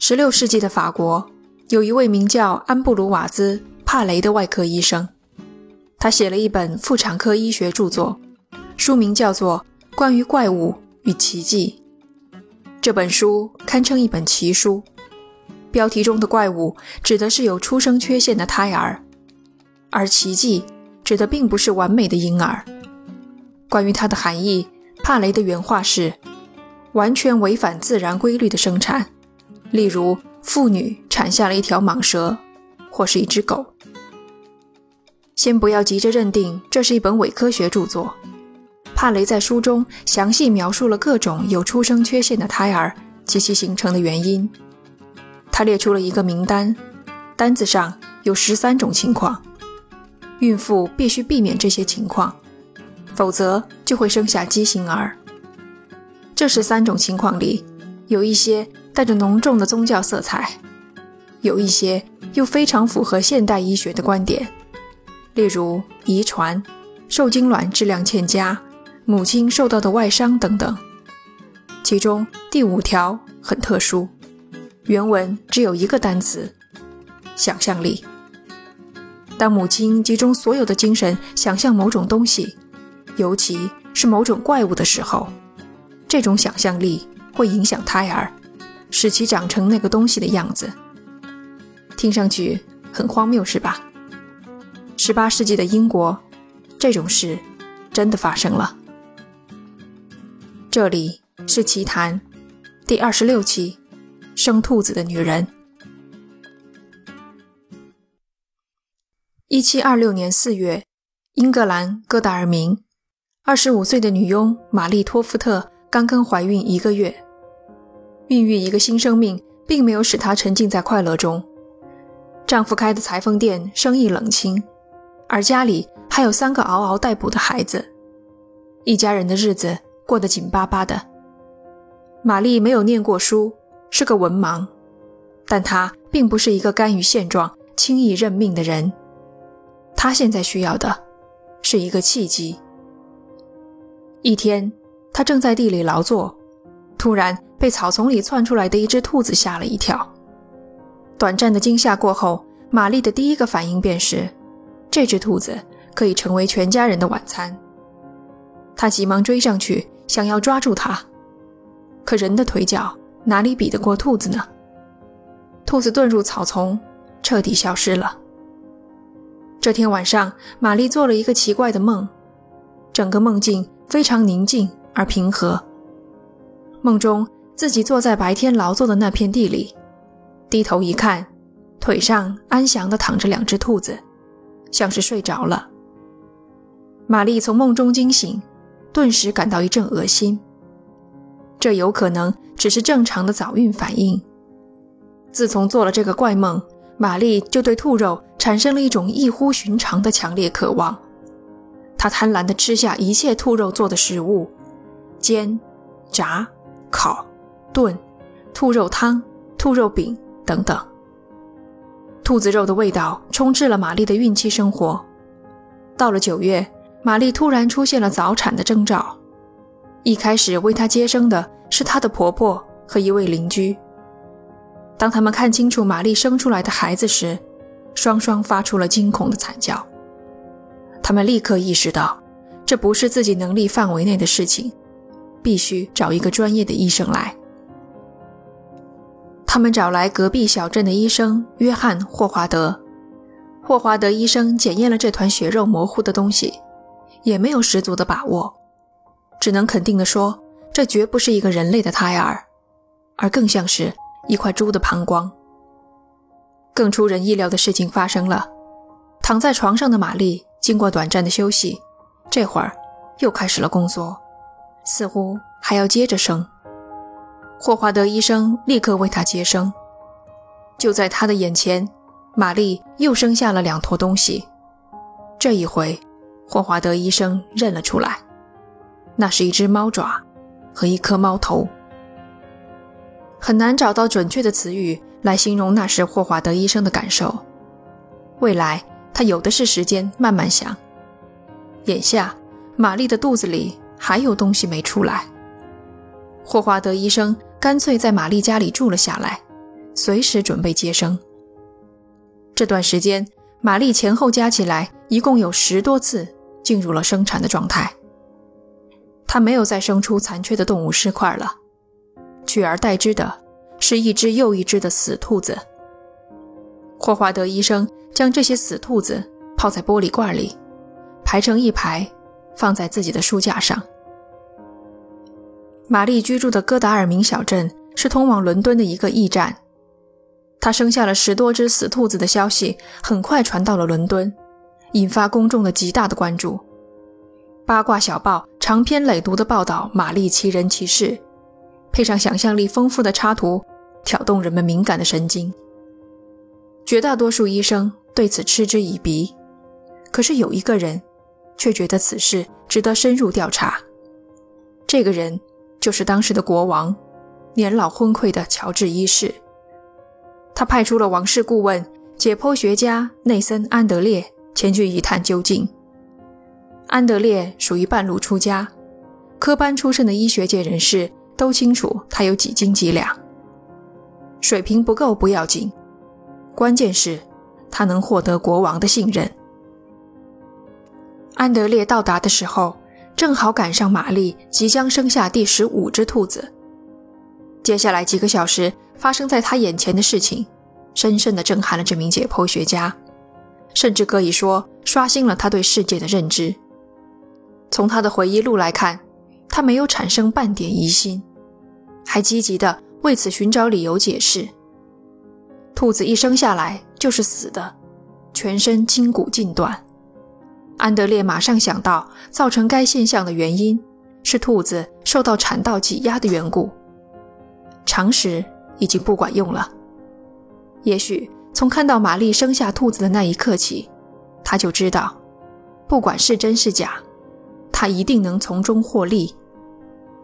十六世纪的法国有一位名叫安布鲁瓦兹·帕雷的外科医生，他写了一本妇产科医学著作，书名叫做《关于怪物与奇迹》。这本书堪称一本奇书。标题中的怪物指的是有出生缺陷的胎儿，而奇迹指的并不是完美的婴儿。关于它的含义，帕雷的原话是：完全违反自然规律的生产。例如，妇女产下了一条蟒蛇，或是一只狗。先不要急着认定这是一本伪科学著作。帕雷在书中详细描述了各种有出生缺陷的胎儿及其形成的原因。他列出了一个名单，单子上有十三种情况，孕妇必须避免这些情况，否则就会生下畸形儿。这十三种情况里，有一些。带着浓重的宗教色彩，有一些又非常符合现代医学的观点，例如遗传、受精卵质量欠佳、母亲受到的外伤等等。其中第五条很特殊，原文只有一个单词：想象力。当母亲集中所有的精神想象某种东西，尤其是某种怪物的时候，这种想象力会影响胎儿。使其长成那个东西的样子，听上去很荒谬，是吧？十八世纪的英国，这种事真的发生了。这里是奇谈第二十六期：生兔子的女人。一七二六年四月，英格兰戈达尔明，二十五岁的女佣玛丽托夫特刚刚怀孕一个月。孕育一个新生命，并没有使她沉浸在快乐中。丈夫开的裁缝店生意冷清，而家里还有三个嗷嗷待哺的孩子，一家人的日子过得紧巴巴的。玛丽没有念过书，是个文盲，但她并不是一个甘于现状、轻易认命的人。她现在需要的是一个契机。一天，她正在地里劳作。突然被草丛里窜出来的一只兔子吓了一跳。短暂的惊吓过后，玛丽的第一个反应便是，这只兔子可以成为全家人的晚餐。她急忙追上去，想要抓住它，可人的腿脚哪里比得过兔子呢？兔子遁入草丛，彻底消失了。这天晚上，玛丽做了一个奇怪的梦，整个梦境非常宁静而平和。梦中自己坐在白天劳作的那片地里，低头一看，腿上安详地躺着两只兔子，像是睡着了。玛丽从梦中惊醒，顿时感到一阵恶心。这有可能只是正常的早孕反应。自从做了这个怪梦，玛丽就对兔肉产生了一种异乎寻常的强烈渴望。她贪婪地吃下一切兔肉做的食物，煎、炸。烤、炖、兔肉汤、兔肉饼等等。兔子肉的味道充斥了玛丽的孕期生活。到了九月，玛丽突然出现了早产的征兆。一开始为她接生的是她的婆婆和一位邻居。当他们看清楚玛丽生出来的孩子时，双双发出了惊恐的惨叫。他们立刻意识到，这不是自己能力范围内的事情。必须找一个专业的医生来。他们找来隔壁小镇的医生约翰·霍华德。霍华德医生检验了这团血肉模糊的东西，也没有十足的把握，只能肯定地说，这绝不是一个人类的胎儿，而更像是一块猪的膀胱。更出人意料的事情发生了，躺在床上的玛丽经过短暂的休息，这会儿又开始了工作。似乎还要接着生。霍华德医生立刻为他接生。就在他的眼前，玛丽又生下了两坨东西。这一回，霍华德医生认了出来，那是一只猫爪和一颗猫头。很难找到准确的词语来形容那时霍华德医生的感受。未来，他有的是时间慢慢想。眼下，玛丽的肚子里。还有东西没出来。霍华德医生干脆在玛丽家里住了下来，随时准备接生。这段时间，玛丽前后加起来一共有十多次进入了生产的状态。她没有再生出残缺的动物尸块了，取而代之的是一只又一只的死兔子。霍华德医生将这些死兔子泡在玻璃罐里，排成一排，放在自己的书架上。玛丽居住的戈达尔明小镇是通往伦敦的一个驿站。她生下了十多只死兔子的消息很快传到了伦敦，引发公众的极大的关注。八卦小报长篇累牍地报道玛丽奇人奇事，配上想象力丰富的插图，挑动人们敏感的神经。绝大多数医生对此嗤之以鼻，可是有一个人却觉得此事值得深入调查。这个人就是当时的国王，年老昏聩的乔治一世。他派出了王室顾问、解剖学家内森·安德烈前去一探究竟。安德烈属于半路出家，科班出身的医学界人士都清楚他有几斤几两。水平不够不要紧。关键是，他能获得国王的信任。安德烈到达的时候，正好赶上玛丽即将生下第十五只兔子。接下来几个小时发生在他眼前的事情，深深地震撼了这名解剖学家，甚至可以说刷新了他对世界的认知。从他的回忆录来看，他没有产生半点疑心，还积极地为此寻找理由解释。兔子一生下来就是死的，全身筋骨尽断。安德烈马上想到，造成该现象的原因是兔子受到产道挤压的缘故。常识已经不管用了。也许从看到玛丽生下兔子的那一刻起，他就知道，不管是真是假，他一定能从中获利，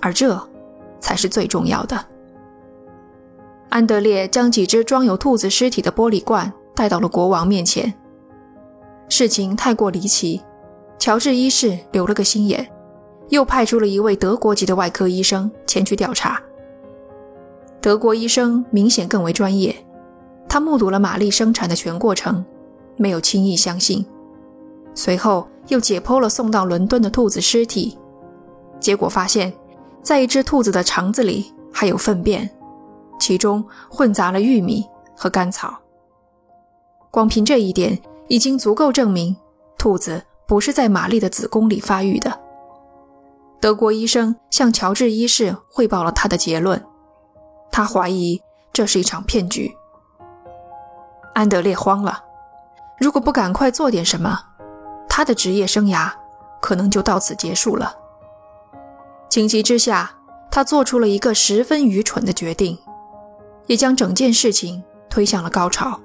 而这才是最重要的。安德烈将几只装有兔子尸体的玻璃罐带到了国王面前。事情太过离奇，乔治一世留了个心眼，又派出了一位德国籍的外科医生前去调查。德国医生明显更为专业，他目睹了玛丽生产的全过程，没有轻易相信。随后又解剖了送到伦敦的兔子尸体，结果发现，在一只兔子的肠子里还有粪便。其中混杂了玉米和甘草。光凭这一点，已经足够证明兔子不是在玛丽的子宫里发育的。德国医生向乔治一世汇报了他的结论，他怀疑这是一场骗局。安德烈慌了，如果不赶快做点什么，他的职业生涯可能就到此结束了。情急之下，他做出了一个十分愚蠢的决定。也将整件事情推向了高潮。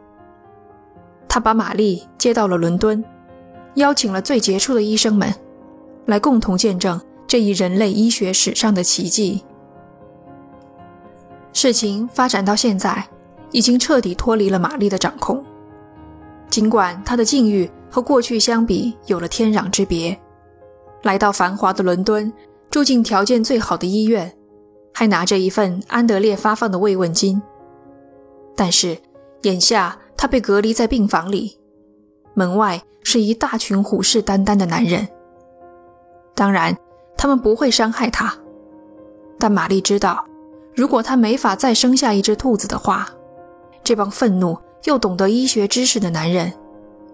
他把玛丽接到了伦敦，邀请了最杰出的医生们，来共同见证这一人类医学史上的奇迹。事情发展到现在，已经彻底脱离了玛丽的掌控。尽管她的境遇和过去相比有了天壤之别，来到繁华的伦敦，住进条件最好的医院，还拿着一份安德烈发放的慰问金。但是，眼下他被隔离在病房里，门外是一大群虎视眈眈的男人。当然，他们不会伤害他，但玛丽知道，如果她没法再生下一只兔子的话，这帮愤怒又懂得医学知识的男人，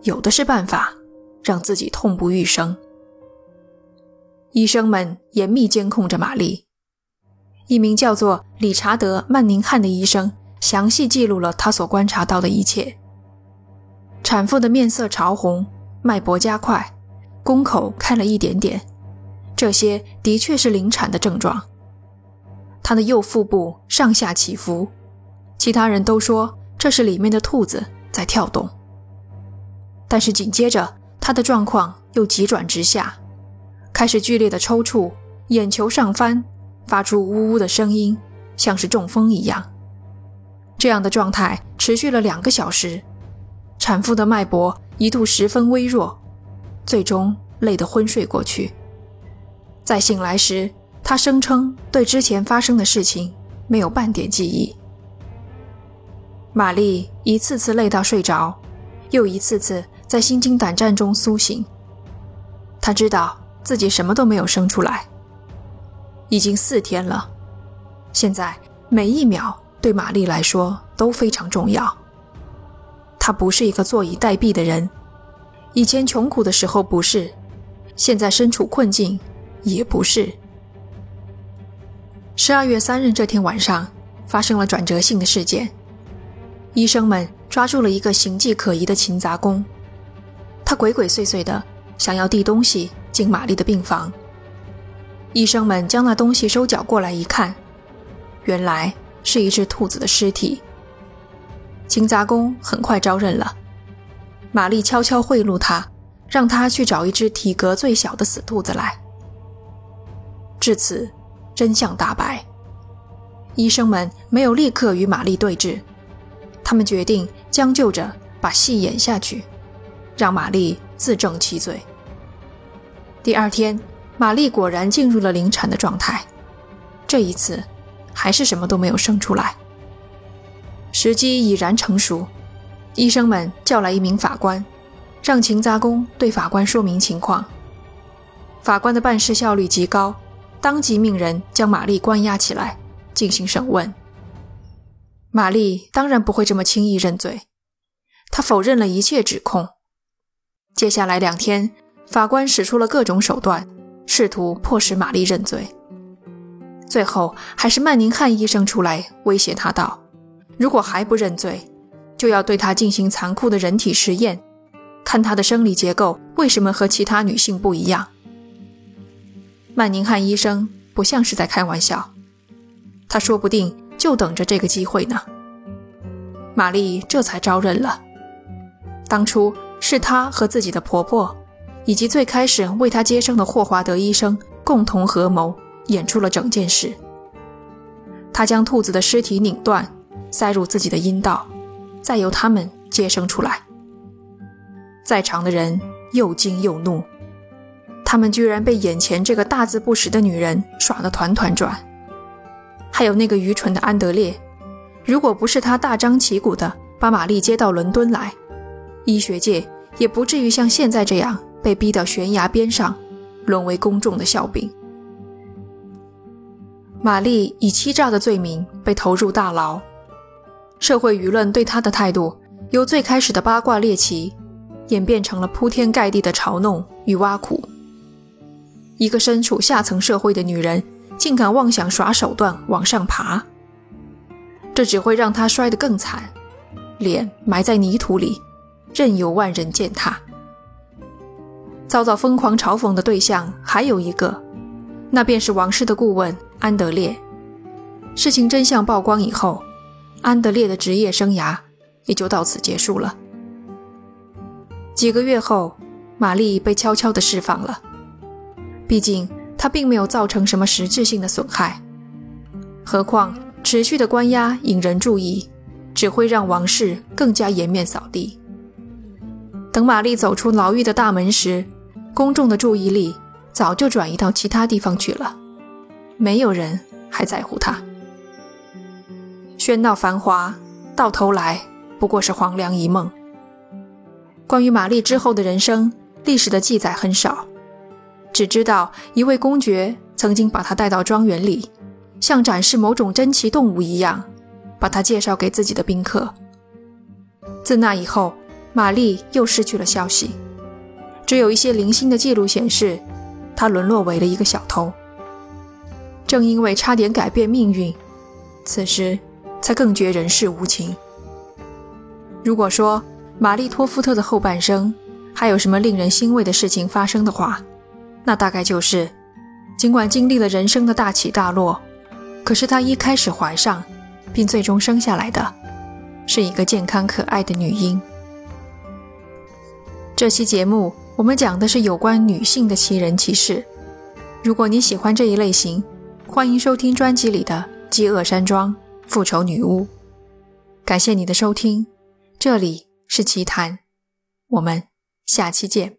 有的是办法让自己痛不欲生。医生们严密监控着玛丽，一名叫做理查德·曼宁汉的医生。详细记录了他所观察到的一切。产妇的面色潮红，脉搏加快，宫口开了一点点，这些的确是临产的症状。她的右腹部上下起伏，其他人都说这是里面的兔子在跳动。但是紧接着，她的状况又急转直下，开始剧烈的抽搐，眼球上翻，发出呜呜的声音，像是中风一样。这样的状态持续了两个小时，产妇的脉搏一度十分微弱，最终累得昏睡过去。在醒来时，她声称对之前发生的事情没有半点记忆。玛丽一次次累到睡着，又一次次在心惊胆战中苏醒。她知道自己什么都没有生出来。已经四天了，现在每一秒对玛丽来说都非常重要。她不是一个坐以待毙的人，以前穷苦的时候不是，现在身处困境也不是。十二月三日这天晚上，发生了转折性的事件。医生们抓住了一个形迹可疑的勤杂工，他鬼鬼祟祟的想要递东西进玛丽的病房。医生们将那东西收缴过来一看，原来是一只兔子的尸体。勤杂工很快招认了，玛丽悄悄贿赂他，让他去找一只体格最小的死兔子来。至此，真相大白。医生们没有立刻与玛丽对峙。他们决定将就着把戏演下去，让玛丽自证其罪。第二天，玛丽果然进入了临产的状态，这一次还是什么都没有生出来。时机已然成熟，医生们叫来一名法官，让勤杂工对法官说明情况。法官的办事效率极高，当即命人将玛丽关押起来进行审问。玛丽当然不会这么轻易认罪，她否认了一切指控。接下来两天，法官使出了各种手段，试图迫使玛丽认罪。最后，还是曼宁汉医生出来威胁他道：“如果还不认罪，就要对他进行残酷的人体实验，看他的生理结构为什么和其他女性不一样。”曼宁汉医生不像是在开玩笑，他说不定。就等着这个机会呢。玛丽这才招认了，当初是她和自己的婆婆，以及最开始为她接生的霍华德医生共同合谋演出了整件事。他将兔子的尸体拧断，塞入自己的阴道，再由他们接生出来。在场的人又惊又怒，他们居然被眼前这个大字不识的女人耍得团团转。还有那个愚蠢的安德烈，如果不是他大张旗鼓地把玛丽接到伦敦来，医学界也不至于像现在这样被逼到悬崖边上，沦为公众的笑柄。玛丽以欺诈的罪名被投入大牢，社会舆论对她的态度由最开始的八卦猎奇，演变成了铺天盖地的嘲弄与挖苦。一个身处下层社会的女人。竟敢妄想耍手段往上爬，这只会让她摔得更惨，脸埋在泥土里，任由万人践踏。遭到疯狂嘲讽的对象还有一个，那便是王室的顾问安德烈。事情真相曝光以后，安德烈的职业生涯也就到此结束了。几个月后，玛丽被悄悄地释放了，毕竟。他并没有造成什么实质性的损害，何况持续的关押引人注意，只会让王室更加颜面扫地。等玛丽走出牢狱的大门时，公众的注意力早就转移到其他地方去了，没有人还在乎他。喧闹繁华，到头来不过是黄粱一梦。关于玛丽之后的人生，历史的记载很少。只知道一位公爵曾经把她带到庄园里，像展示某种珍奇动物一样，把她介绍给自己的宾客。自那以后，玛丽又失去了消息，只有一些零星的记录显示，她沦落为了一个小偷。正因为差点改变命运，此时才更觉人世无情。如果说玛丽托夫特的后半生还有什么令人欣慰的事情发生的话，那大概就是，尽管经历了人生的大起大落，可是她一开始怀上，并最终生下来的，是一个健康可爱的女婴。这期节目我们讲的是有关女性的奇人奇事。如果你喜欢这一类型，欢迎收听专辑里的《饥饿山庄》《复仇女巫》。感谢你的收听，这里是奇谈，我们下期见。